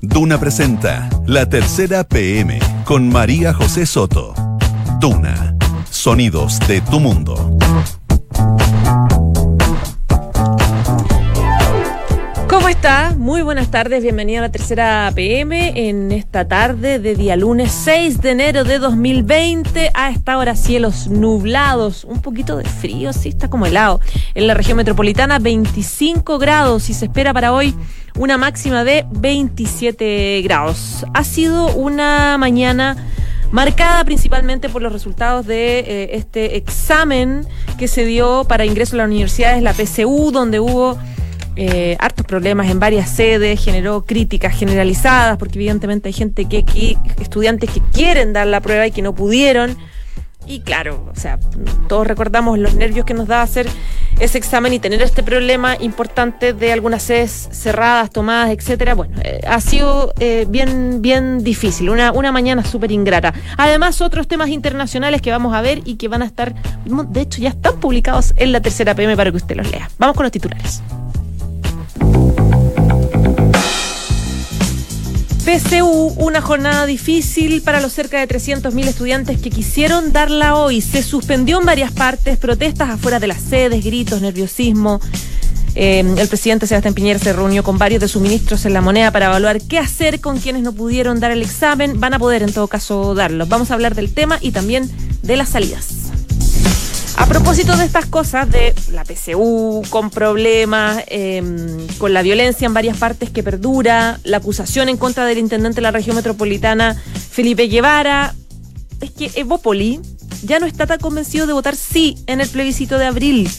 Duna presenta La Tercera PM con María José Soto. Duna, sonidos de tu mundo. ¿Cómo está? Muy buenas tardes, bienvenida a la tercera PM en esta tarde de día lunes 6 de enero de 2020. A esta hora cielos nublados, un poquito de frío, sí, está como helado. En la región metropolitana 25 grados y se espera para hoy una máxima de 27 grados. Ha sido una mañana marcada principalmente por los resultados de eh, este examen que se dio para ingreso a las universidades, la PCU, donde hubo eh, hartos problemas en varias sedes, generó críticas generalizadas, porque evidentemente hay gente que, que, estudiantes que quieren dar la prueba y que no pudieron. Y claro, o sea, todos recordamos los nervios que nos da hacer ese examen y tener este problema importante de algunas sedes cerradas, tomadas, etcétera. Bueno, eh, ha sido eh, bien, bien difícil, una, una mañana súper ingrata. Además, otros temas internacionales que vamos a ver y que van a estar, de hecho, ya están publicados en la tercera PM para que usted los lea. Vamos con los titulares. PCU, una jornada difícil para los cerca de 300.000 estudiantes que quisieron darla hoy. Se suspendió en varias partes, protestas afuera de las sedes, gritos, nerviosismo. Eh, el presidente Sebastián Piñera se reunió con varios de sus ministros en la moneda para evaluar qué hacer con quienes no pudieron dar el examen. Van a poder en todo caso darlo. Vamos a hablar del tema y también de las salidas. A propósito de estas cosas, de la PCU, con problemas, eh, con la violencia en varias partes que perdura, la acusación en contra del intendente de la región metropolitana, Felipe Guevara, es que Evópoli ya no está tan convencido de votar sí en el plebiscito de abril.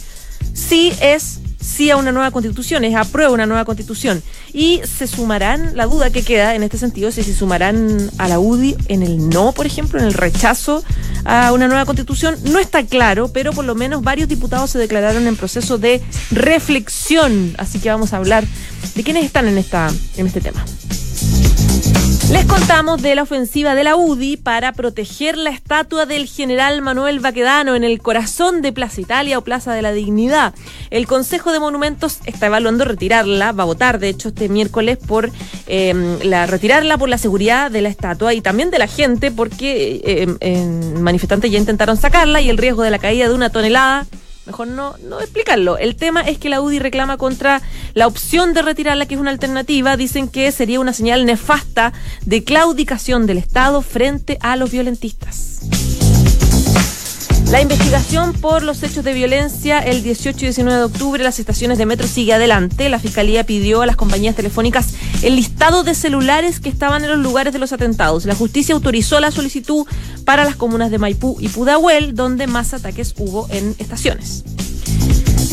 Sí es sí a una nueva constitución, es aprueba una nueva constitución. Y se sumarán, la duda que queda en este sentido, si se sumarán a la UDI en el no, por ejemplo, en el rechazo a una nueva constitución, no está claro, pero por lo menos varios diputados se declararon en proceso de reflexión. Así que vamos a hablar de quiénes están en, esta, en este tema. Les contamos de la ofensiva de la UDI para proteger la estatua del general Manuel Baquedano en el corazón de Plaza Italia o Plaza de la Dignidad. El Consejo de Monumentos está evaluando retirarla, va a votar de hecho este miércoles por eh, la, retirarla por la seguridad de la estatua y también de la gente porque eh, manifestantes ya intentaron sacarla y el riesgo de la caída de una tonelada mejor no, no explicarlo. El tema es que la UDI reclama contra la opción de retirarla, que es una alternativa. Dicen que sería una señal nefasta de claudicación del Estado frente a los violentistas. La investigación por los hechos de violencia el 18 y 19 de octubre las estaciones de metro sigue adelante. La Fiscalía pidió a las compañías telefónicas el listado de celulares que estaban en los lugares de los atentados. La justicia autorizó la solicitud para las comunas de Maipú y Pudahuel, donde más ataques hubo en estaciones.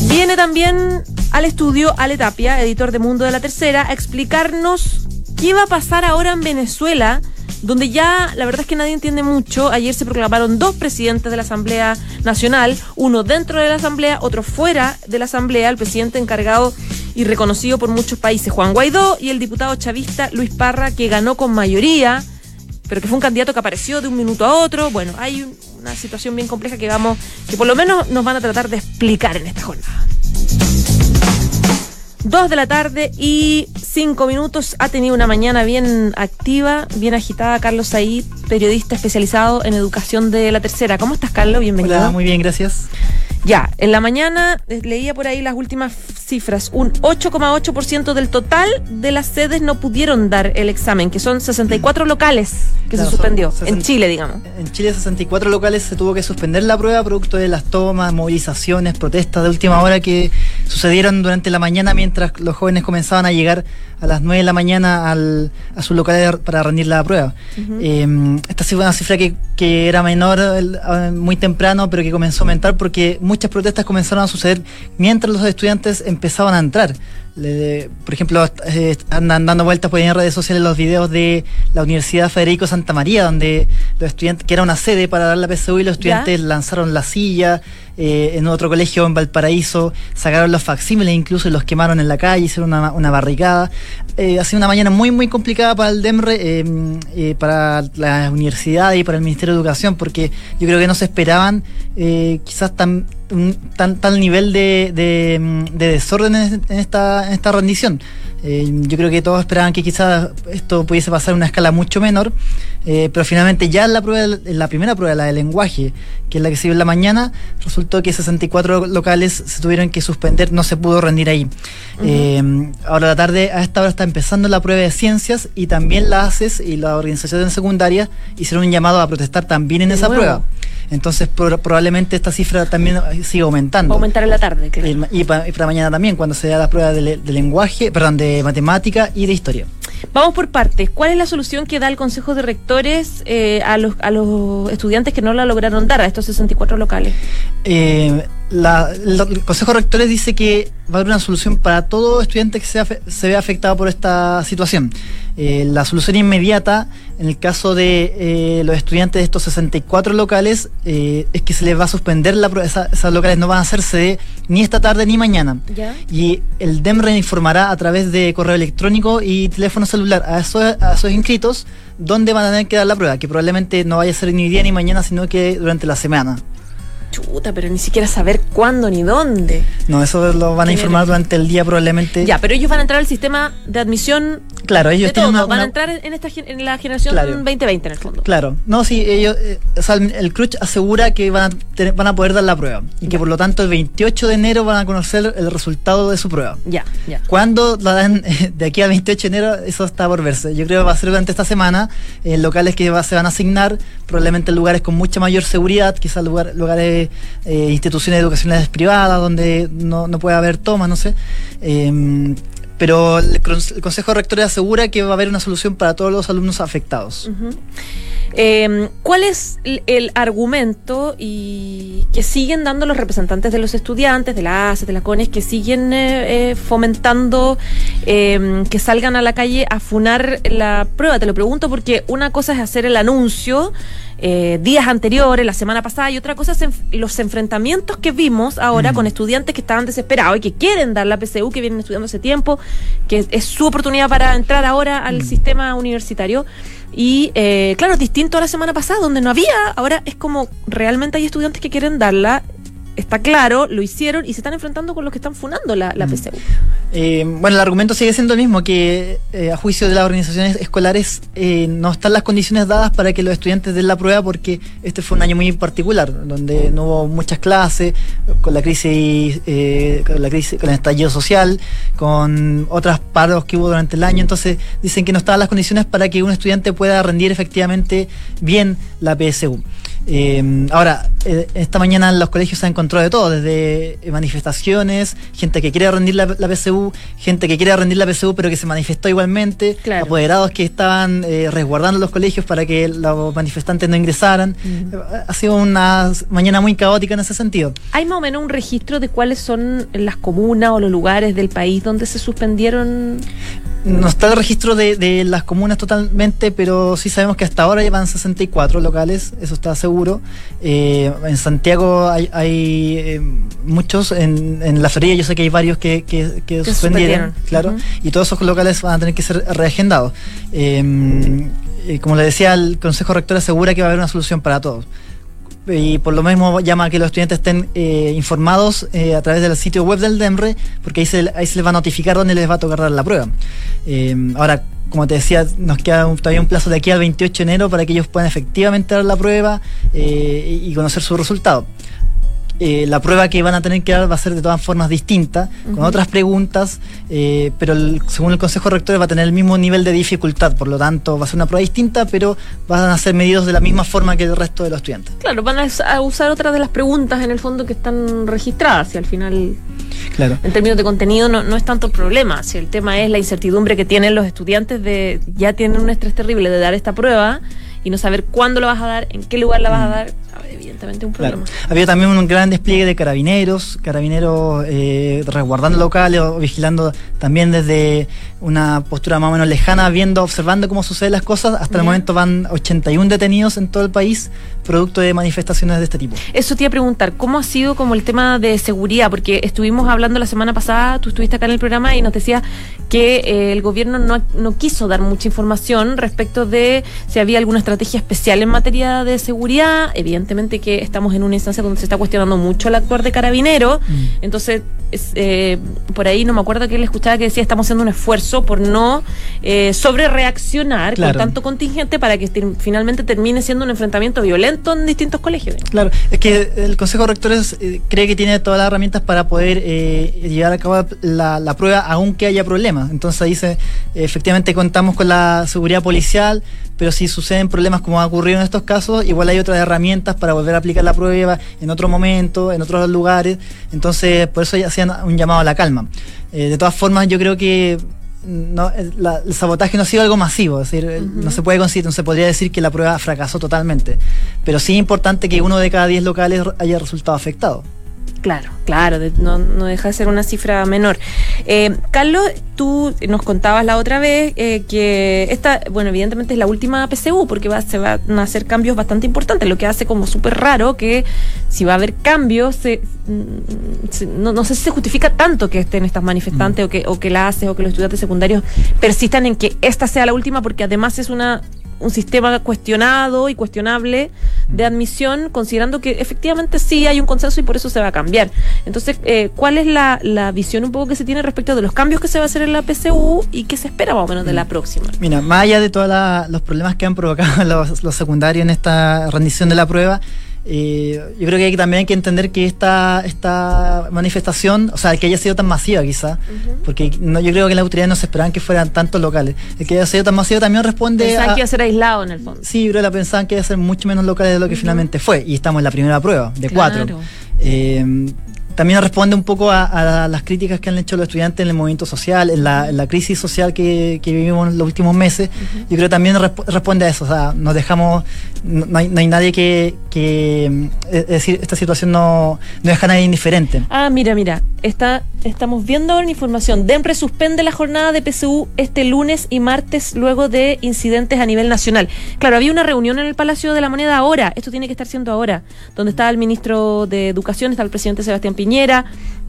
Viene también al estudio Ale Tapia, editor de Mundo de la Tercera, a explicarnos qué va a pasar ahora en Venezuela donde ya la verdad es que nadie entiende mucho. Ayer se proclamaron dos presidentes de la Asamblea Nacional, uno dentro de la Asamblea, otro fuera de la Asamblea, el presidente encargado y reconocido por muchos países, Juan Guaidó, y el diputado chavista Luis Parra, que ganó con mayoría, pero que fue un candidato que apareció de un minuto a otro. Bueno, hay una situación bien compleja que vamos, que por lo menos nos van a tratar de explicar en esta jornada. Dos de la tarde y cinco minutos. Ha tenido una mañana bien activa, bien agitada. Carlos Saí, periodista especializado en educación de la tercera. ¿Cómo estás, Carlos? Bienvenido. Hola, muy bien, gracias. Ya, en la mañana eh, leía por ahí las últimas cifras. Un 8,8% del total de las sedes no pudieron dar el examen, que son 64 locales que se suspendió. En Chile, digamos. En Chile, 64 locales se tuvo que suspender la prueba producto de las tomas, movilizaciones, protestas de última hora que sucedieron durante la mañana mientras los jóvenes comenzaban a llegar a las 9 de la mañana al, a sus locales para rendir la prueba. Em, esta fue una cifra que, que era menor muy temprano, pero que comenzó a aumentar porque muchas protestas comenzaron a suceder mientras los estudiantes empezaban a entrar. Por ejemplo, eh, andan dando vueltas por ahí en redes sociales los videos de la Universidad Federico Santa María, donde los estudiantes, que era una sede para dar la PSU y los estudiantes lanzaron la silla, eh, en otro colegio en Valparaíso, sacaron los facsímiles incluso y los quemaron en la calle, hicieron una, una barricada. Eh, ha sido una mañana muy, muy complicada para el DEMRE, eh, para la universidad y para el Ministerio de Educación, porque yo creo que no se esperaban quizás tan, tan, tal nivel de, de, desorden en esta, esta rendición. Eh, yo creo que todos esperaban que quizás esto pudiese pasar a una escala mucho menor, eh, pero finalmente ya en la, prueba, en la primera prueba, la de lenguaje, que es la que se dio en la mañana, resultó que 64 locales se tuvieron que suspender, no se pudo rendir ahí. ahora la tarde, a esta hora está empezando la prueba de ciencias y también la ACES y la organización secundaria hicieron un llamado a protestar también en esa prueba. Entonces probablemente esta cifra también siga aumentando. Va a aumentar en la tarde, claro. Y, para, mañana también, cuando se da la prueba de, lenguaje, perdón, de matemática y de historia. Vamos por partes. ¿Cuál es la solución que da el Consejo de Rectores eh, a, los, a los estudiantes que no la lograron dar a estos 64 locales? Eh, el Consejo de Rectores dice que va a haber una solución para todo estudiante que sea, se vea afectado por esta situación. Eh, la solución inmediata, en el caso de eh, los estudiantes de estos 64 locales, eh, es que se les va a suspender la prueba. esas locales no van a hacerse ni esta tarde ni mañana. Y el DEMRE informará a través de correo electrónico y teléfono celular a esos, a esos inscritos dónde van a tener que dar la prueba, que probablemente no vaya a ser ni día ni mañana, sino que durante la semana. Chuta, pero ni siquiera saber cuándo ni dónde. No, eso lo van a informar durante el día probablemente. Ya, pero ellos van a entrar al sistema de admisión. Claro, ellos tienen van a entrar en esta en la generación 2020 en el fondo. Claro, no, sí, ellos, eh, o sea, el, CRUCH asegura que van a, van a poder dar la prueba y que por lo tanto el 28 de enero van a conocer el resultado de su prueba. Ya, ya. Cuando la dan de aquí al 28 de enero, eso está por verse. Yo creo que va a ser durante esta semana en locales que se van a asignar, probablemente en lugares con mucha mayor seguridad, quizás lugar, lugares eh, instituciones educacionales privadas donde no, no, puede haber tomas, no sé. Em, pero el, Consejo Rector asegura que va a haber una solución para todos los alumnos afectados. Em, ¿Cuál es el, argumento y que siguen dando los representantes de los estudiantes, de la ACE, de la CONES, que siguen eh, eh, fomentando em, que salgan a la calle a funar la prueba? Te lo pregunto porque una cosa es hacer el anuncio eh, días anteriores, la semana pasada, y otra cosa es los enfrentamientos que vimos ahora con estudiantes que estaban desesperados y que quieren dar la PCU, que vienen estudiando hace tiempo, que es su oportunidad para entrar ahora al sistema universitario. Y eh, claro, distinto a la semana pasada, donde no había, ahora es como realmente hay estudiantes que quieren darla está claro, lo hicieron y se están enfrentando con los que están funando la, la PCU. Eh, bueno, el argumento sigue siendo el mismo, que eh, a juicio de las organizaciones escolares eh, no están las condiciones dadas para que los estudiantes den la prueba porque este fue un año muy particular, donde no hubo muchas clases, con la crisis, con la crisis, con el estallido social, con otras paros que hubo durante el año, entonces dicen que no estaban las condiciones para que un estudiante pueda rendir efectivamente bien la PSU. Eh, ahora, eh, esta mañana en los colegios se ha encontrado de todo, desde manifestaciones, gente que quiere rendir la, PSU, gente que quiere rendir la PSU pero que se manifestó igualmente, apoderados que estaban eh, resguardando los colegios para que los manifestantes no ingresaran. Ha sido una mañana muy caótica en ese sentido. ¿Hay más o menos un registro de cuáles son las comunas o los lugares del país donde se suspendieron? No está el registro de, las comunas totalmente, pero sí sabemos que hasta ahora llevan 64 locales, eso está seguro. Eh, en Santiago hay, eh, muchos, en, la feria yo sé que hay varios que, que, suspendieron, claro, y todos esos locales van a tener que ser reagendados. Eh, como le decía, el Consejo Rector asegura que va a haber una solución para todos y por lo mismo llama a que los estudiantes estén eh, informados eh, a través del sitio web del DEMRE, porque ahí se, les va a notificar dónde les va a tocar dar la prueba. Eh, ahora, como te decía, nos queda todavía un plazo de aquí al 28 de enero para que ellos puedan efectivamente dar la prueba y conocer su resultado. Eh, la prueba que van a tener que dar va a ser de todas formas distinta, con otras preguntas, eh, pero según el Consejo Rector va a tener el mismo nivel de dificultad, por lo tanto va a ser una prueba distinta, pero van a ser medidos de la misma forma que el resto de los estudiantes. Claro, van a usar otras de las preguntas en el fondo que están registradas y al final, claro. en términos de contenido, no, no es tanto problema, si el tema es la incertidumbre que tienen los estudiantes de, ya tienen un estrés terrible de dar esta prueba y no saber cuándo lo vas a dar, en qué lugar la vas a dar, evidentemente un problema. Había también un gran despliegue de carabineros, carabineros eh, resguardando locales o vigilando también desde una postura más o menos lejana, viendo, observando cómo suceden las cosas. Hasta el momento van 81 detenidos en todo el país, producto de manifestaciones de este tipo. Eso te iba a preguntar, ¿cómo ha sido como el tema de seguridad? Porque estuvimos hablando la semana pasada, tú estuviste acá en el programa y nos decías que eh, el gobierno no, no quiso dar mucha información respecto de si había alguna estrategia especial en materia de seguridad. Evidentemente que estamos en una instancia donde se está cuestionando mucho el actuar de carabinero. Mm. Entonces, eh, por ahí no me acuerdo que él escuchaba que decía estamos haciendo un esfuerzo por no eh, sobre reaccionar con tanto contingente para que finalmente termine siendo un enfrentamiento violento en distintos colegios. Claro, es que el Consejo de Rectores eh, cree que tiene todas las herramientas para poder eh, llevar a cabo la, prueba aunque haya problemas. Entonces dice, efectivamente contamos con la seguridad policial, pero si suceden problemas como ha ocurrido en estos casos, igual hay otras herramientas para volver a aplicar la prueba en otro momento, en otros lugares. Entonces, por eso ya hacían un llamado a la calma. de todas formas, yo creo que no, el sabotaje no ha sido algo masivo, es decir, no se puede no se podría decir que la prueba fracasó totalmente, pero sí es importante que uno de cada diez locales haya resultado afectado. Claro, claro, no, no, deja de ser una cifra menor. Eh, Carlos, tú nos contabas la otra vez eh, que esta, bueno, evidentemente es la última PCU porque va, se van a hacer cambios bastante importantes, lo que hace como súper raro que si va a haber cambios, mm, no, sé si se justifica tanto que estén estas manifestantes mm. o, que, o que la hace o que los estudiantes secundarios persistan en que esta sea la última porque además es una un sistema cuestionado y cuestionable de admisión, considerando que efectivamente sí hay un consenso y por eso se va a cambiar. Entonces, eh, ¿cuál es la, visión un poco que se tiene respecto de los cambios que se va a hacer en la PCU y qué se espera más o menos de la próxima? Mira, más allá de todos los problemas que han provocado los, los secundarios en esta rendición de la prueba, yo creo que hay, también hay que entender que esta, esta manifestación, o sea, que haya sido tan masiva quizá, porque no, yo creo que las autoridades no se esperaban que fueran tantos locales. El que haya sido tan masiva también responde Pensaban que iba a ser aislado en el fondo. Sí, pero la pensaban que iba a ser mucho menos locales de lo que finalmente fue. Y estamos en la primera prueba, de cuatro. Eh, también responde un poco a, las críticas que han hecho los estudiantes en el movimiento social, en la, crisis social que, vivimos en los últimos meses. Yo creo que también responde a eso. O sea, nos dejamos, no hay, nadie que, es decir, esta situación no, no deja a nadie indiferente. Ah, mira, mira, está, estamos viendo ahora información. DEMPRE suspende la jornada de PSU este lunes y martes luego de incidentes a nivel nacional. Claro, había una reunión en el Palacio de la Moneda ahora, esto tiene que estar siendo ahora, donde está el ministro de Educación, está el presidente Sebastián Piñera.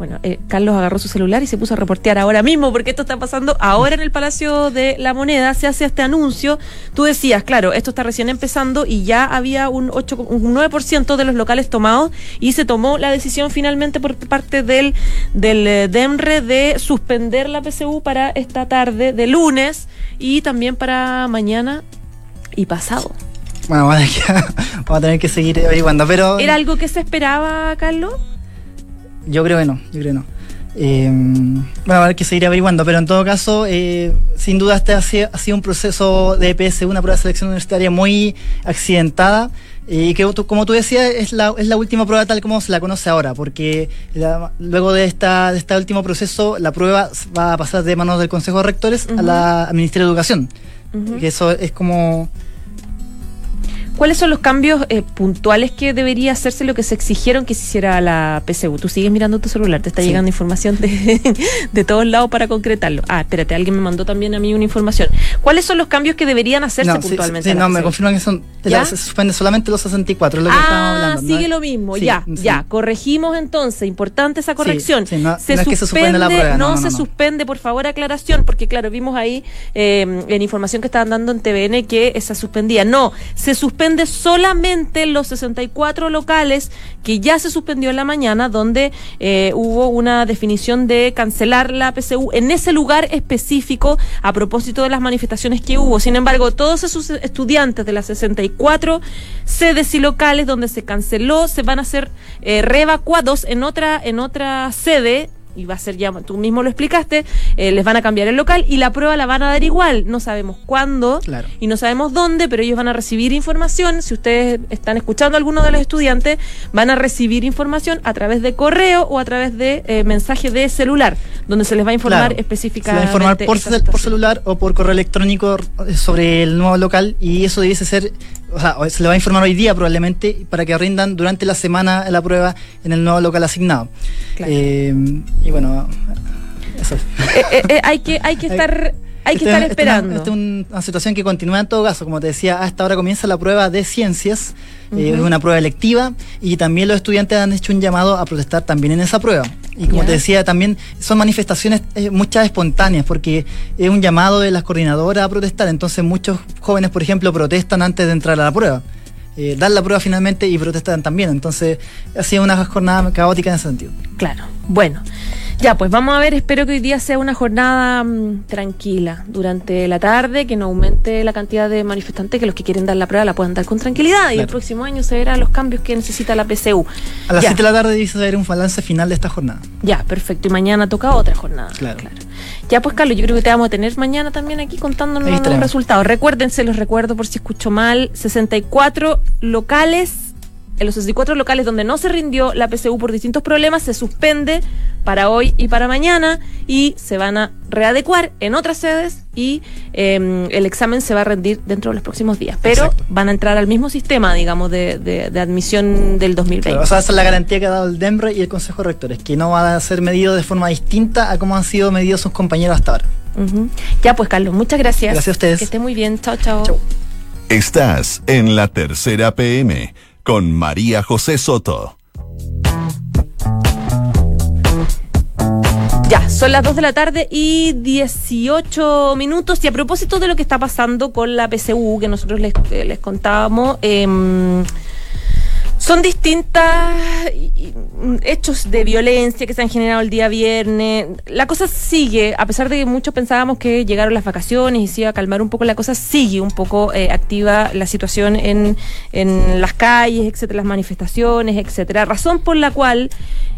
Bueno, eh, Carlos agarró su celular y se puso a reportear ahora mismo, porque esto está pasando ahora en el Palacio de la Moneda, se hace este anuncio. Tú decías, claro, esto está recién empezando y ya había un, 8, un 9% de los locales tomados y se tomó la decisión finalmente por parte del del eh, DEMRE de suspender la PCU para esta tarde de lunes y también para mañana y pasado. Bueno, vamos a, tener que seguir averiguando, pero... ¿Era algo que se esperaba, Carlos? Yo creo que no, yo creo que no. Eh, bueno, va a haber que seguir averiguando, pero en todo caso, eh, sin duda este ha sido, ha sido, un proceso de PSU, una prueba de selección universitaria muy accidentada. Y que como tú decías, es la, es la última prueba tal como se la conoce ahora, porque luego de, esta, de este último proceso, la prueba va a pasar de manos del Consejo de Rectores a la, al Ministerio de Educación. Que eso es como ¿Cuáles son los cambios eh, puntuales que debería hacerse lo que se exigieron que se hiciera la PSU? Tú sigues mirando tu celular, te está llegando información de, de, todos lados para concretarlo. Ah, espérate, alguien me mandó también a mí una información. ¿Cuáles son los cambios que deberían hacerse puntualmente? Sí, no, me confirman que son, se suspende solamente los 64, es lo que ah, hablando. sigue lo mismo, ya, ya. Corregimos entonces, importante esa corrección. no, se suspende, se suspende la prueba. No, se suspende, por favor, aclaración, porque claro, vimos ahí eh, en información que estaban dando en TVN que se suspendía. No, se suspende solamente los 64 locales que ya se suspendió en la mañana, donde eh, hubo una definición de cancelar la PCU en ese lugar específico a propósito de las manifestaciones que hubo. Sin embargo, todos esos estudiantes de las 64 sedes y locales donde se canceló se van a ser eh, reevacuados en otra, en otra sede y va a ser ya, tú mismo lo explicaste, eh, les van a cambiar el local y la prueba la van a dar igual. No sabemos cuándo y no sabemos dónde, pero ellos van a recibir información. Si ustedes están escuchando a alguno de los estudiantes, van a recibir información a través de correo o a través de eh, mensaje de celular, donde se les va a informar específicamente. Se va a informar por, por celular o por correo electrónico sobre el nuevo local y eso debiese ser o sea, se le va a informar hoy día probablemente para que rindan durante la semana la prueba en el nuevo local asignado. Eh, y bueno, eso. Eh, eh, hay que, hay que estar hay que estar esperando. Esta es una, situación que continúa en todo caso. Como te decía, hasta ahora comienza la prueba de ciencias. es una prueba electiva y también los estudiantes han hecho un llamado a protestar también en esa prueba. Y como te decía, también son manifestaciones muchas espontáneas porque es un llamado de las coordinadoras a protestar. Entonces muchos jóvenes, por ejemplo, protestan antes de entrar a la prueba. dan la prueba finalmente y protestan también. Entonces ha sido una jornada caótica en ese sentido. Claro. Bueno. Ya, pues vamos a ver, espero que hoy día sea una jornada mm, tranquila durante la tarde, que no aumente la cantidad de manifestantes, que los que quieren dar la prueba la puedan dar con tranquilidad y el Claro. próximo año se verán los cambios que necesita la PCU. A las Ya. 7 de la tarde dice haber un balance final de esta jornada. Ya, perfecto. Y mañana toca otra jornada. Claro. Ya, pues, Carlos, yo creo que te vamos a tener mañana también aquí contándonos los resultados. Recuérdense, los recuerdo por si escucho mal: 64 locales. En los 64 locales donde no se rindió la PCU por distintos problemas, se suspende para hoy y para mañana y se van a readecuar en otras sedes y eh, el examen se va a rendir dentro de los próximos días. Pero Exacto. van a entrar al mismo sistema, digamos, de, de- de admisión del 2020. Pero, o sea, esa es la garantía que ha dado el DEMRE y el Consejo de Rectores, que no va a ser medido de forma distinta a cómo han sido medidos sus compañeros hasta ahora. Ya, pues, Carlos, muchas gracias. Gracias a ustedes. Que esté muy bien. Chao, chao. Chau. Estás en la tercera PM con María José Soto. Ya, son las 2 de la tarde y 18 minutos. Y a propósito de lo que está pasando con la PCU, que nosotros les, eh, les contábamos, em, son y, mm, hechos de violencia que se han generado el día viernes. La cosa sigue, a pesar de que muchos pensábamos que llegaron las vacaciones y se iba a calmar un poco la cosa, sigue un poco eh, activa la situación en, en las calles, etcétera, las manifestaciones, etcétera. Razón por la cual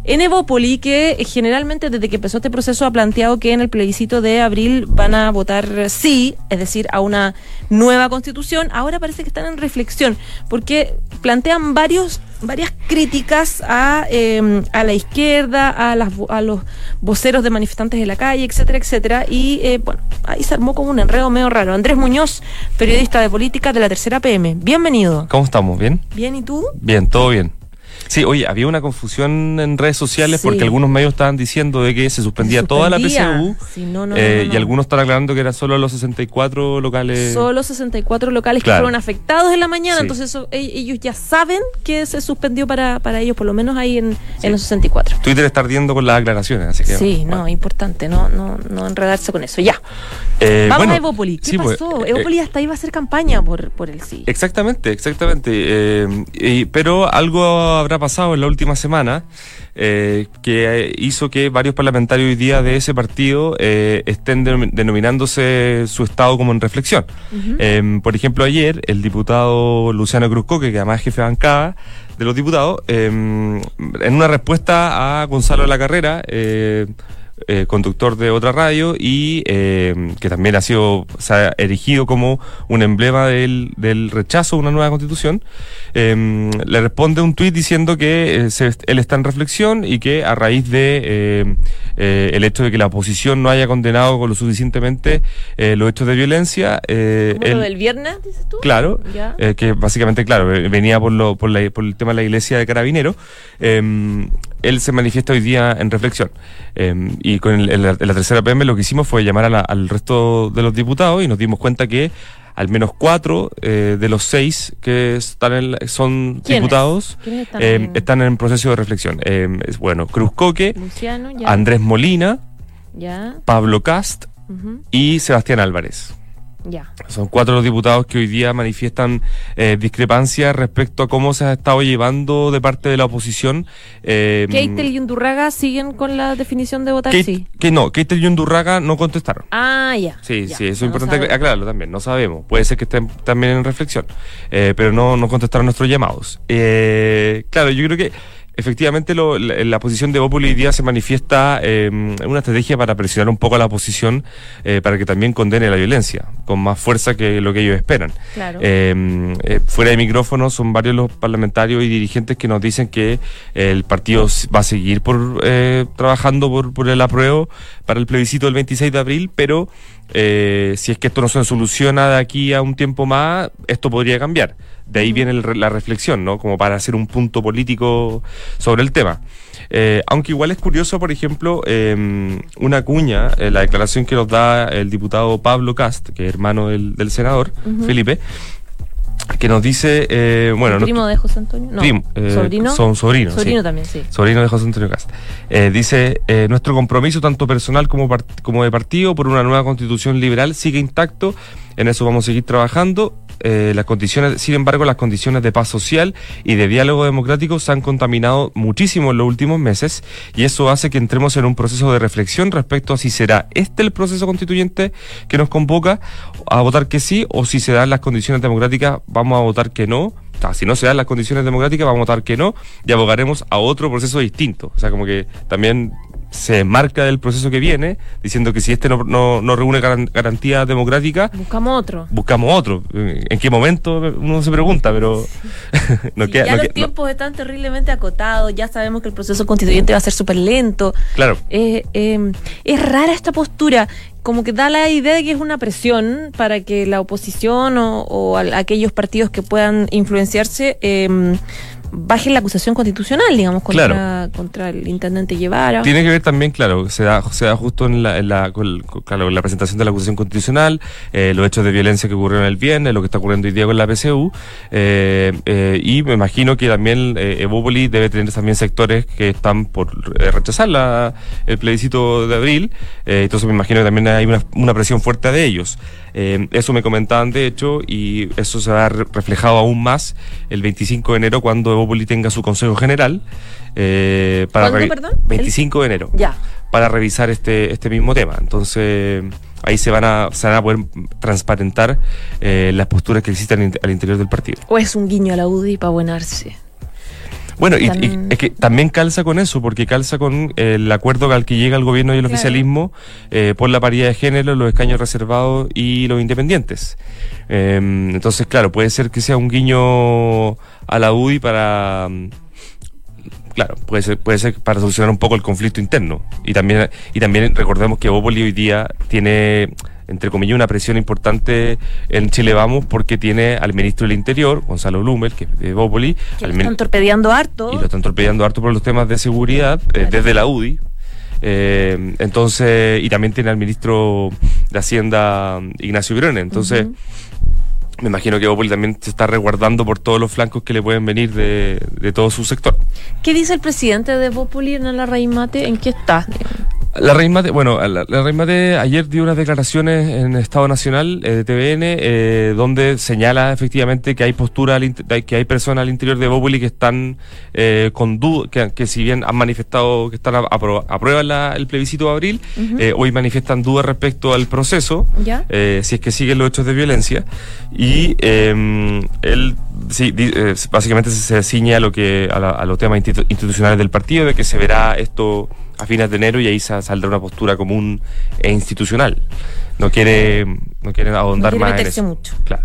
en Evópoli, que generalmente desde que empezó este proceso ha planteado que en el plebiscito de abril van a votar sí, es decir, a una nueva constitución, ahora parece que están en reflexión, porque plantean varios varias críticas a, eh, a la izquierda, a, las, a los voceros de manifestantes de la calle, etcétera, etcétera. Y eh, bueno, ahí se armó como un enredo medio raro. Andrés Muñoz, periodista de política de la tercera PM. Bienvenido. ¿Cómo estamos? ¿Bien? Bien, ¿y tú? Bien, todo bien. Sí, oye, había una confusión en redes sociales Sí. porque algunos medios estaban diciendo de que se suspendía, Se toda la. PCU Sí, no, no, eh, no, no, y no. algunos están aclarando que eran solo los 64 locales. Solo 64 locales que fueron afectados en la mañana, Sí. entonces eso, e- ellos ya saben que se suspendió para, para ellos, por lo menos ahí en, en los 64. Twitter está ardiendo con las aclaraciones, así que. Sí, bueno. no, importante, no, no, no enredarse con eso. Ya. Eh, Vamos bueno, a Evópoli. ¿Qué pues, pasó? eh, Evópoli hasta iba a hacer campaña por, por el sí. Exactamente, exactamente. Eh, pero algo habrá pasado en la última semana eh, que hizo que varios parlamentarios hoy día de ese partido eh, estén denom- denominándose su estado como en reflexión. Eh, por ejemplo, ayer el diputado Luciano Cruzcoque, que además es jefe de bancada de los diputados, en una respuesta a Gonzalo de la Carrera, eh, conductor de otra radio y eh, que también ha sido se ha erigido como un emblema del, del rechazo a una nueva constitución, eh, le responde un tuit diciendo que eh, se- él está en reflexión y que a raíz de eh, el hecho de que la oposición no haya condenado con lo suficientemente los hechos de violencia, eh, ¿Como lo él- del viernes, dices tú? Claro, que básicamente, claro, venía por, lo, por, la- por el tema de la iglesia de Carabineros. Él se manifiesta hoy día en reflexión. eh, y con el- la, tercera PM lo que hicimos fue llamar a la- al resto de los diputados y nos dimos cuenta que al menos cuatro eh, de los seis que están en la- son ¿Quiénes? diputados ¿Quiénes están eh, en- están en proceso de reflexión. Eh, es, bueno, Cruz Coque, Luciano, ya. Andrés Molina, Ya. Pablo Cast y Sebastián Álvarez. Son cuatro los diputados que hoy día manifiestan eh, discrepancias respecto a cómo se ha estado llevando de parte de la oposición. Eh, Keitel y Undurraga siguen con la definición de votar Kate- sí. que no, Keitel y Undurraga no contestaron. Ah, ya. Sí, sí, eso es importante aclararlo también. No sabemos. Puede ser que estén también en reflexión. Eh, pero no, no contestaron nuestros llamados. Eh, claro, yo creo que efectivamente lo- la, la posición de Opoli hoy día se manifiesta eh, en una estrategia para presionar un poco a la oposición eh, para que también condene la violencia con más fuerza que lo que ellos esperan. Claro. Eh, eh, fuera de micrófono son varios los parlamentarios y dirigentes que nos dicen que el partido va a seguir por eh, trabajando por, por el apruebo para el plebiscito del 26 de abril, pero eh, si es que esto no se soluciona de aquí a un tiempo más, esto podría cambiar. De ahí viene el la reflexión, ¿no? Como para hacer un punto político sobre el tema. Eh, aunque igual es curioso, por ejemplo, eh, una cuña, eh, la declaración que nos da el diputado Pablo Cast, que es hermano del, del senador, Felipe, que nos dice, eh, bueno, no- ¿Primo de José Antonio? No. Eh, ¿Sobrino? son sobrinos, Sobrino sí. también, sí. sobrino de José Antonio Cast. Eh, dice, nuestro compromiso, tanto personal como, como de partido, por una nueva constitución liberal sigue intacto. En eso vamos a seguir trabajando. eh, las condiciones, sin embargo, las condiciones de paz social y de diálogo democrático se han contaminado muchísimo en los últimos meses y eso hace que entremos en un proceso de reflexión respecto a si será este el proceso constituyente que nos convoca a votar que sí o si se dan las condiciones democráticas vamos a votar que no si no se dan las condiciones democráticas, vamos a votar que no y abogaremos a otro proceso distinto. O sea, como que también se marca del proceso que viene, diciendo que si este no, no, reúne garantía democrática, buscamos otro. Buscamos otro. ¿En qué momento? Uno se pregunta, pero no queda. Ya los tiempos están terriblemente acotados, ya sabemos que el proceso constituyente va a ser súper lento. Claro. Eh, eh, es rara esta postura como que da la idea de que es una presión para que la oposición o, aquellos partidos que puedan influenciarse eh, baje la acusación constitucional, digamos, contra, contra el intendente Guevara. Tiene que ver también, claro, se da, se da justo en la, en la, con, la presentación de la acusación constitucional, eh, los hechos de violencia que ocurrieron el viernes, lo que está ocurriendo hoy día con la PCU, eh, eh, y me imagino que también eh, Evópoli debe tener también sectores que están por rechazar la, el plebiscito de abril, entonces me imagino que también hay una, una presión fuerte de ellos. Eso me comentaban de hecho y eso se va reflejado aún más el 25 de enero cuando Evopoli tenga su Consejo General. Eh, para perdón? 25 de enero. Ya. Para revisar este, este mismo tema. Entonces ahí se van a, se van a poder transparentar eh, las posturas que existen al interior del partido. O es un guiño a la UDI para buenarse. Bueno, y, es que también calza con eso, porque calza con el acuerdo al que llega el gobierno y el oficialismo eh, por la paridad de género, los escaños reservados y los independientes. Em, entonces, claro, puede ser que sea un guiño a la UDI para claro, puede ser, puede ser para solucionar un poco el conflicto interno. Y también, y también recordemos que Bópoli hoy día tiene entre comillas, una presión importante en Chile Vamos porque tiene al ministro del Interior, Gonzalo Blumel, que es de Bópoli. Que lo están torpedeando harto. Y lo están torpedeando harto por los temas de seguridad eh, desde la UDI. Eh, entonces, y también tiene al ministro de Hacienda, Ignacio Grone. Entonces, me imagino que Bópoli también se está resguardando por todos los flancos que le pueden venir de, de todo su sector. ¿Qué dice el presidente de Bópoli en la raíz mate? ¿En qué está? La Reina Mate, bueno, la, la Mate ayer dio unas declaraciones en Estado Nacional eh, de TVN eh, donde señala efectivamente que hay postura, que hay personas al interior de Bópoli que están eh, con dudas, que, si bien han manifestado que están a, aprueban el plebiscito de abril, hoy manifiestan dudas respecto al proceso, si es que siguen los hechos de violencia. Y em, él sí, básicamente se ciña a, lo que, a, los temas institucionales del partido, de que se verá esto a fines de enero y ahí saldrá una postura común e institucional. No quiere, no quiere ahondar más en eso. mucho. Claro.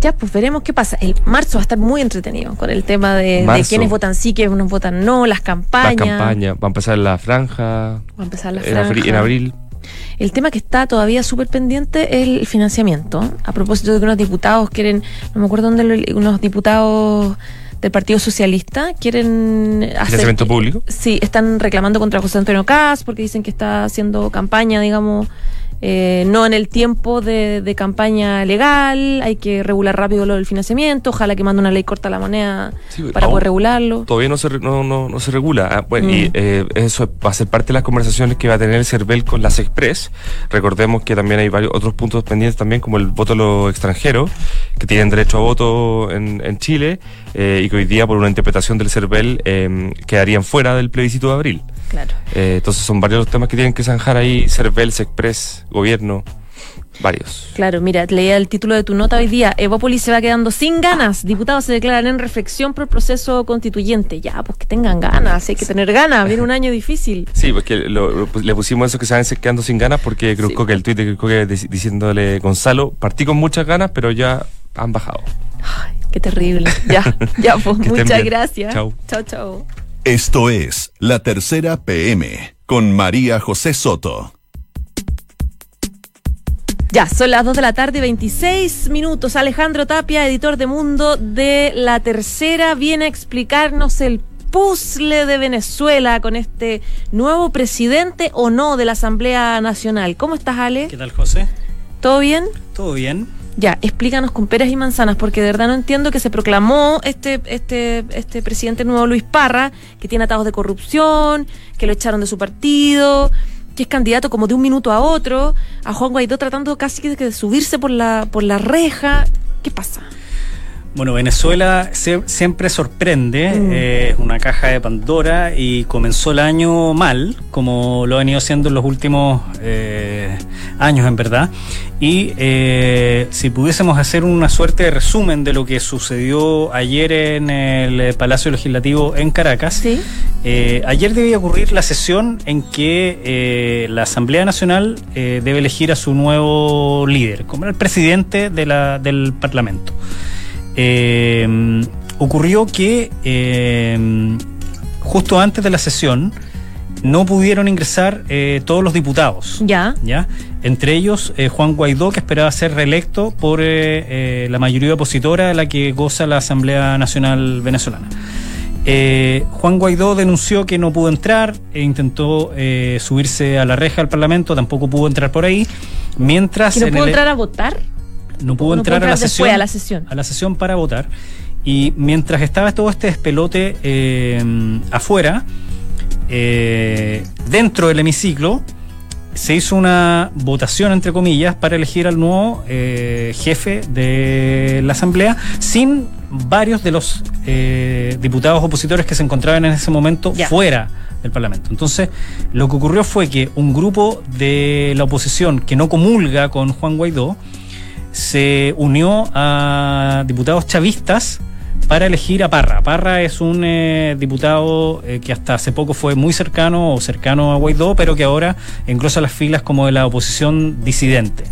Ya, pues veremos qué pasa. El marzo va a estar muy entretenido con el tema de, quiénes votan sí, quiénes votan no, las campañas. Las campañas. Va a empezar la franja. Va a empezar la franja. En abril. El tema que está todavía súper pendiente es el financiamiento. A propósito de que unos diputados quieren, no me acuerdo dónde, unos diputados del Partido Socialista quieren hacer... ¿Financiamiento público? Sí, están reclamando contra José Antonio Caz porque dicen que está haciendo campaña, digamos, eh, no en el tiempo de, campaña legal, hay que regular rápido lo del financiamiento, ojalá que mande una ley corta la moneda para poder regularlo. Todavía no se, no, no, se regula. Ah, bueno, Y mm. eh, eso va a ser parte de las conversaciones que va a tener el CERVEL con las Express. Recordemos que también hay varios otros puntos pendientes también, como el voto de los extranjeros, que tienen derecho a voto en, en Chile eh, y que hoy día, por una interpretación del CERVEL, quedarían fuera del plebiscito de abril. Claro. entonces son varios los temas que tienen que zanjar ahí, CERVEL, Express gobierno, varios. Claro, mira, leía el título de tu nota hoy día. Evópolis se va quedando sin ganas. Diputados se declaran en reflexión por el proceso constituyente. Ya, pues que tengan ganas, hay que tener ganas. Viene un año difícil. Sí, porque pues, le pusimos eso que se van quedando sin ganas porque creo que el tuit de que diciéndole Gonzalo, partí con muchas ganas, pero ya han bajado. Ay, qué terrible. Ya, ya, pues muchas gracias. Chao. Chao, chao. Esto es La Tercera PM con María José Soto. Ya, son las 2 de la tarde, 26 minutos. Alejandro Tapia, editor de Mundo de La Tercera, viene a explicarnos el puzzle de Venezuela con este nuevo presidente o no de la Asamblea Nacional. ¿Cómo estás, Ale? ¿Qué tal, José? ¿Todo bien? Todo bien. Ya, explícanos con peras y manzanas, porque de verdad no entiendo que se proclamó este, este, este presidente nuevo Luis Parra, que tiene atados de corrupción, que lo echaron de su partido, que es candidato como de un minuto a otro, a Juan Guaidó tratando casi de subirse por la, por la reja. ¿Qué pasa? Bueno, Venezuela se- siempre sorprende, Mm. eh, es una caja de Pandora y comenzó el año mal, como lo ha venido haciendo en los últimos eh, años, en verdad. Y eh, si pudiésemos hacer una suerte de resumen de lo que sucedió ayer en el eh, Palacio Legislativo en Caracas, Sí. eh, ayer debía ocurrir la sesión en que la Asamblea Nacional eh, debe elegir a su nuevo líder, como el presidente de la- del Parlamento. Eh, ocurrió que eh, justo antes de la sesión no pudieron ingresar eh, todos los diputados. Ya. ¿ya? Entre ellos eh, Juan Guaidó, que esperaba ser reelecto por eh, la mayoría opositora de la que goza la Asamblea Nacional Venezolana. Eh, Juan Guaidó denunció que no pudo entrar, e intentó eh, subirse a la reja del Parlamento, tampoco pudo entrar por ahí. Mientras ¿Que no pudo el- entrar a votar? No pudo no entrar a la sesión a la sesión. a la sesión para votar y mientras estaba todo este despelote eh, afuera eh, dentro del hemiciclo se hizo una votación entre comillas para elegir al nuevo eh, jefe de la asamblea sin varios de los diputados opositores que se encontraban en ese momento fuera del Parlamento. Entonces, lo que ocurrió fue que un grupo de la oposición que no comulga con Juan Guaidó se unió a diputados chavistas para elegir a Parra. Parra es un eh, diputado eh, que hasta hace poco fue muy cercano o cercano a Guaidó, pero que ahora engrosa las filas como de la oposición disidente.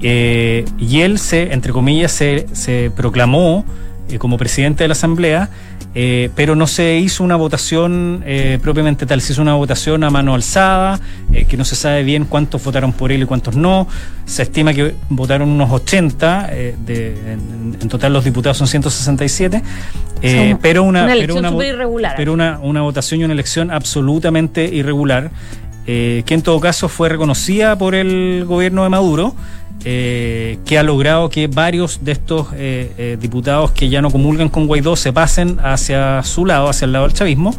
Eh, y él se, entre comillas, se, se proclamó como presidente de la Asamblea, eh, pero no se hizo una votación eh, propiamente tal, se hizo una votación a mano alzada, eh, que no se sabe bien cuántos votaron por él y cuántos no. Se estima que votaron unos 80, eh, de, en, en total los diputados son 167, eh, Son pero una, una pero una irregular. pero una, una votación y una elección absolutamente irregular, eh, que en todo caso fue reconocida por el gobierno de Maduro, eh, que ha logrado que varios de estos eh, eh, diputados que ya no comulgan con Guaidó se pasen hacia su lado, hacia el lado del chavismo.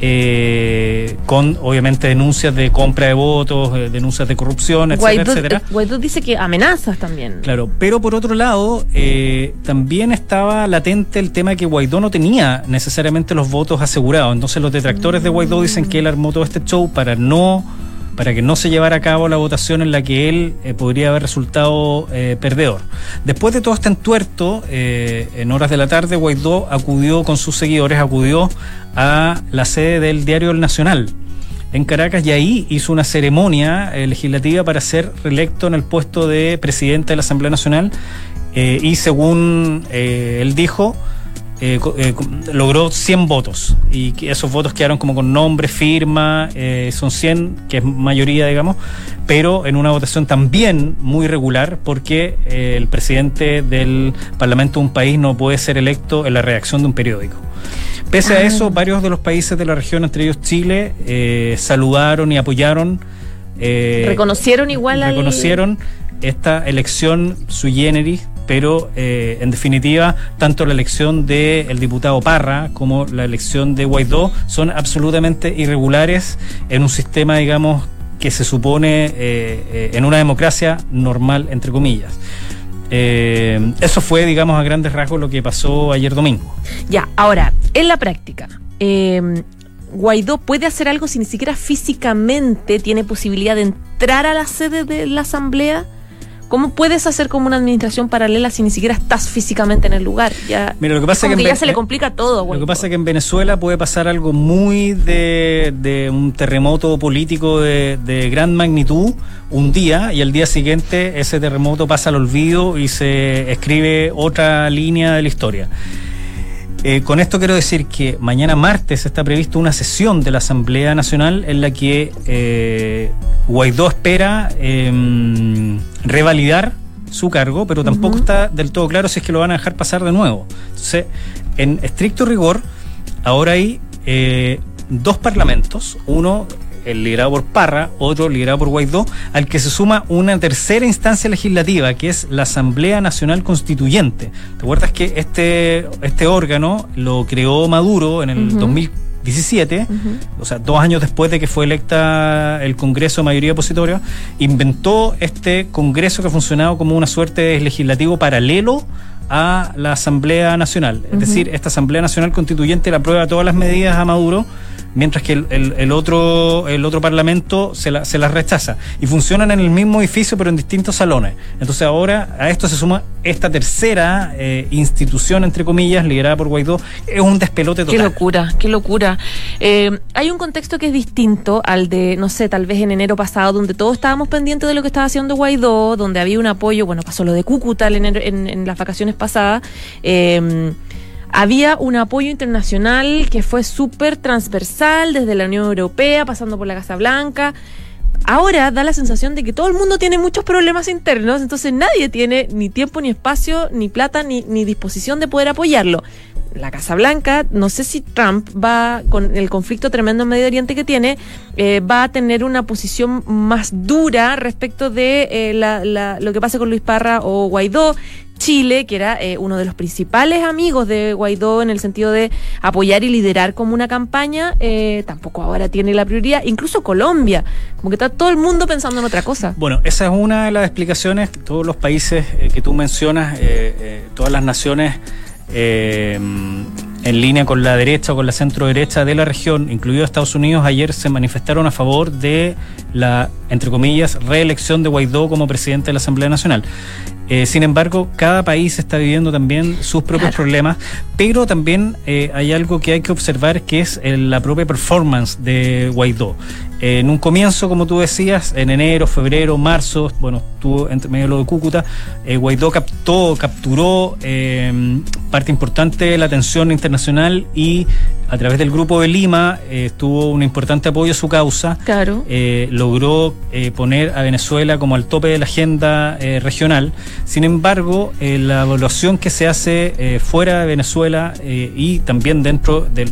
eh, con obviamente denuncias de compra de votos, denuncias de corrupción, etcétera, Guaidó, etcétera. Guaidó dice que amenazas también. Claro, pero por otro lado, eh, también estaba latente el tema de que Guaidó no tenía necesariamente los votos asegurados. Entonces los detractores de Guaidó dicen que él armó todo este show para no para que no se llevara a cabo la votación en la que él eh, podría haber resultado eh, perdedor. Después de todo este entuerto, eh, en horas de la tarde, Guaidó acudió con sus seguidores, acudió a la sede del diario El Nacional en Caracas y ahí hizo una ceremonia legislativa para ser reelecto en el puesto de presidente de la Asamblea Nacional y según él dijo, eh, eh, logró 100 votos y esos votos quedaron como con nombre, firma, eh, son 100, que es mayoría, digamos, pero en una votación también muy regular porque el presidente del Parlamento de un país no puede ser electo en la redacción de un periódico. Pese a Ah. eso, varios de los países de la región, entre ellos Chile, saludaron y apoyaron. Reconocieron igual al- reconocieron esta elección sui generis, pero eh, en definitiva, tanto la elección del diputado Parra como la elección de Guaidó son absolutamente irregulares en un sistema, digamos, que se supone eh, eh, en una democracia normal, entre comillas. Eso fue, digamos, a grandes rasgos lo que pasó ayer domingo. Ya, ahora, en la práctica, Guaidó puede hacer algo si ni siquiera físicamente tiene posibilidad de entrar a la sede de la asamblea. ¿Cómo puedes hacer como una administración paralela si ni siquiera estás físicamente en el lugar? Ya, Mira, lo que pasa como es que ya se le complica todo. Lo que pasa es que en Venezuela puede pasar algo muy de, de un terremoto político de, de gran magnitud un día y al día siguiente ese terremoto pasa al olvido y se escribe otra línea de la historia. Eh, con esto quiero decir que mañana martes está previsto una sesión de la Asamblea Nacional en la que eh, Guaidó espera em, revalidar su cargo, pero tampoco está del todo claro si es que lo van a dejar pasar de nuevo. Entonces, en estricto rigor, ahora hay eh, dos parlamentos, uno el liderado por Parra, otro liderado por Guaidó, al que se suma una tercera instancia legislativa, que es la Asamblea Nacional Constituyente. ¿Te acuerdas que este, este órgano lo creó Maduro en el Ujú. 2000 2017, o sea, dos años después de que fue electa el Congreso de mayoría opositoria, inventó este Congreso que ha funcionado como una suerte de legislativo paralelo a la Asamblea Nacional. Es decir, esta Asamblea Nacional Constituyente le aprueba todas las medidas a Maduro mientras que el, el- el otro, el otro parlamento se, la- se las rechaza. Y funcionan en el mismo edificio, pero en distintos salones. Entonces ahora a esto se suma esta tercera eh, institución, entre comillas, liderada por Guaidó. Es un despelote Qué total. locura, qué locura. Eh, hay un contexto que es distinto al de, no sé, tal vez en enero pasado, donde todos estábamos pendientes de lo que estaba haciendo Guaidó, donde había un apoyo, bueno, pasó lo de Cúcuta en- en las vacaciones pasadas. eh, había un apoyo internacional que fue súper transversal, desde la Unión Europea, pasando por la Casa Blanca. Ahora da la sensación de que todo el mundo tiene muchos problemas internos, entonces nadie tiene ni tiempo, ni espacio, ni plata, ni, ni disposición de poder apoyarlo. La Casa Blanca, no sé si Trump va, con el conflicto tremendo en Medio Oriente que tiene, eh, va a tener una posición más dura respecto de eh, la- lo que pasa con Luis Parra o Guaidó. Chile, que era eh, uno de los principales amigos de Guaidó en el sentido de apoyar y liderar como una campaña, eh, tampoco ahora tiene la prioridad. Incluso Colombia, como que está todo el mundo pensando en otra cosa. Bueno, esa es una de las explicaciones. Todos los países eh, que tú mencionas, eh, todas las naciones en línea con la derecha o con la centro derecha de la región, incluido Estados Unidos, ayer se manifestaron a favor de la, entre comillas, reelección de Guaidó como presidente de la Asamblea Nacional. Eh, sin embargo, cada país está viviendo también sus propios problemas, pero también eh, hay algo que hay que observar que es eh, la propia performance de Guaidó. Eh, en un comienzo, como tú decías, en enero, febrero, marzo, bueno, tuvo entre medio lo de Cúcuta, Guaidó captó, capturó parte importante de la atención internacional y a través del Grupo de Lima tuvo un importante apoyo a su causa Claro. logró eh, poner a Venezuela como al tope de la agenda regional. Sin embargo, eh, la evaluación que se hace eh, fuera de Venezuela eh, y también dentro de,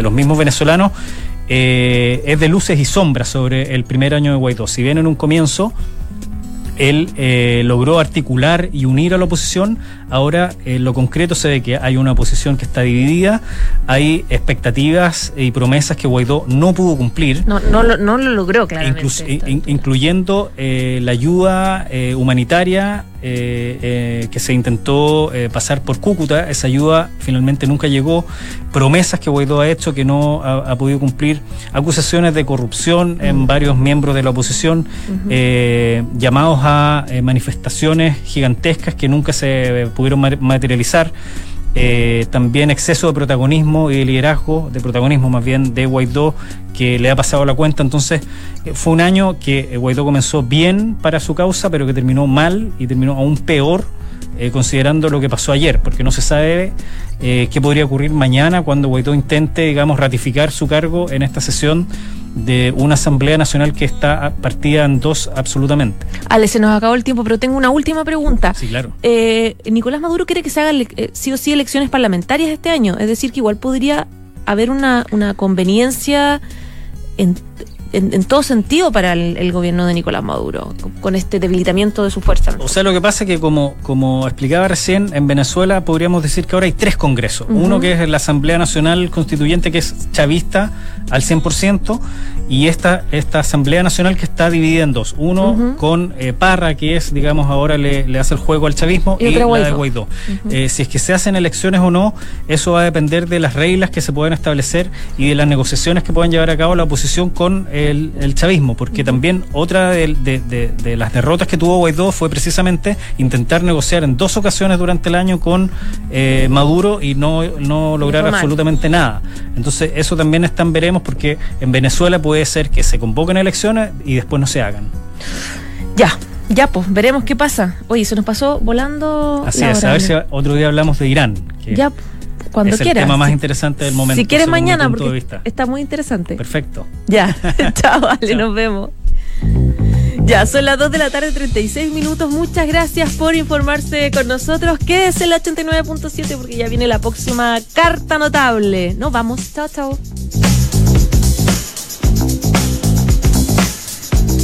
los mismos venezolanos es de luces y sombras sobre el primer año de Guaidó. Si bien en un comienzo él logró articular y unir a la oposición. Ahora, en lo concreto, se ve que hay una oposición que está dividida, hay expectativas y promesas que Guaidó no pudo cumplir. No, no, lo, no lo logró, claramente. In- altura. incluyendo eh, la ayuda eh, humanitaria eh, que se intentó pasar por Cúcuta, esa ayuda finalmente nunca llegó, promesas que Guaidó ha hecho que no ha, ha podido cumplir, acusaciones de corrupción en varios miembros de la oposición, llamados a manifestaciones gigantescas que nunca se pudieron ma- materializar. Eh, también exceso de protagonismo y de liderazgo, de protagonismo más bien de Guaidó, que le ha pasado la cuenta. Entonces, eh, fue un año que eh, Guaidó comenzó bien para su causa, pero que terminó mal y terminó aún peor. considerando lo que pasó ayer, porque no se sabe qué podría ocurrir mañana cuando Guaidó intente, digamos, ratificar su cargo en esta sesión de una Asamblea Nacional que está partida en dos absolutamente. Ale, se nos acabó el tiempo, pero tengo una última pregunta. Sí, claro. Eh, Nicolás Maduro quiere que se hagan eh, sí o sí elecciones parlamentarias este año. Es decir, que igual podría haber una, una conveniencia en, en- en todo sentido para el, el gobierno de Nicolás Maduro, con, este debilitamiento de su fuerza. O sea, lo que pasa es que, como, como explicaba recién, en Venezuela podríamos decir que ahora hay tres congresos. Uno que es la Asamblea Nacional Constituyente, que es chavista al 100%, y esta, esta Asamblea Nacional que está dividida en dos. Uno con eh, Parra, que es, digamos, ahora le, le hace el juego al chavismo, Y y, la de Guaidó. Guaidó. Eh, si es que se hacen elecciones o no, eso va a depender de las reglas que se pueden establecer y de las negociaciones que puedan llevar a cabo la oposición con el, el chavismo, porque también otra de, de- de- de las derrotas que tuvo Guaidó fue precisamente intentar negociar en dos ocasiones durante el año con eh, Maduro y no, no lograr absolutamente nada. Entonces eso también están veremos porque en Venezuela puede ser que se convoquen elecciones y después no se hagan. Ya, ya, pues, veremos qué pasa. Oye, se nos pasó volando. Así la es, hora, a ver si otro día hablamos de Irán. que Ya, cuando es el quieras. tema más interesante del momento. Si quieres mañana, porque está muy interesante. Perfecto. Ya, chao, Ale, Chao. nos vemos. Ya, son las 2 de la tarde, 36 minutos. Muchas gracias por informarse con nosotros. Quédese en la 89.7 porque ya viene la próxima carta notable. Nos vamos. Chao, chao.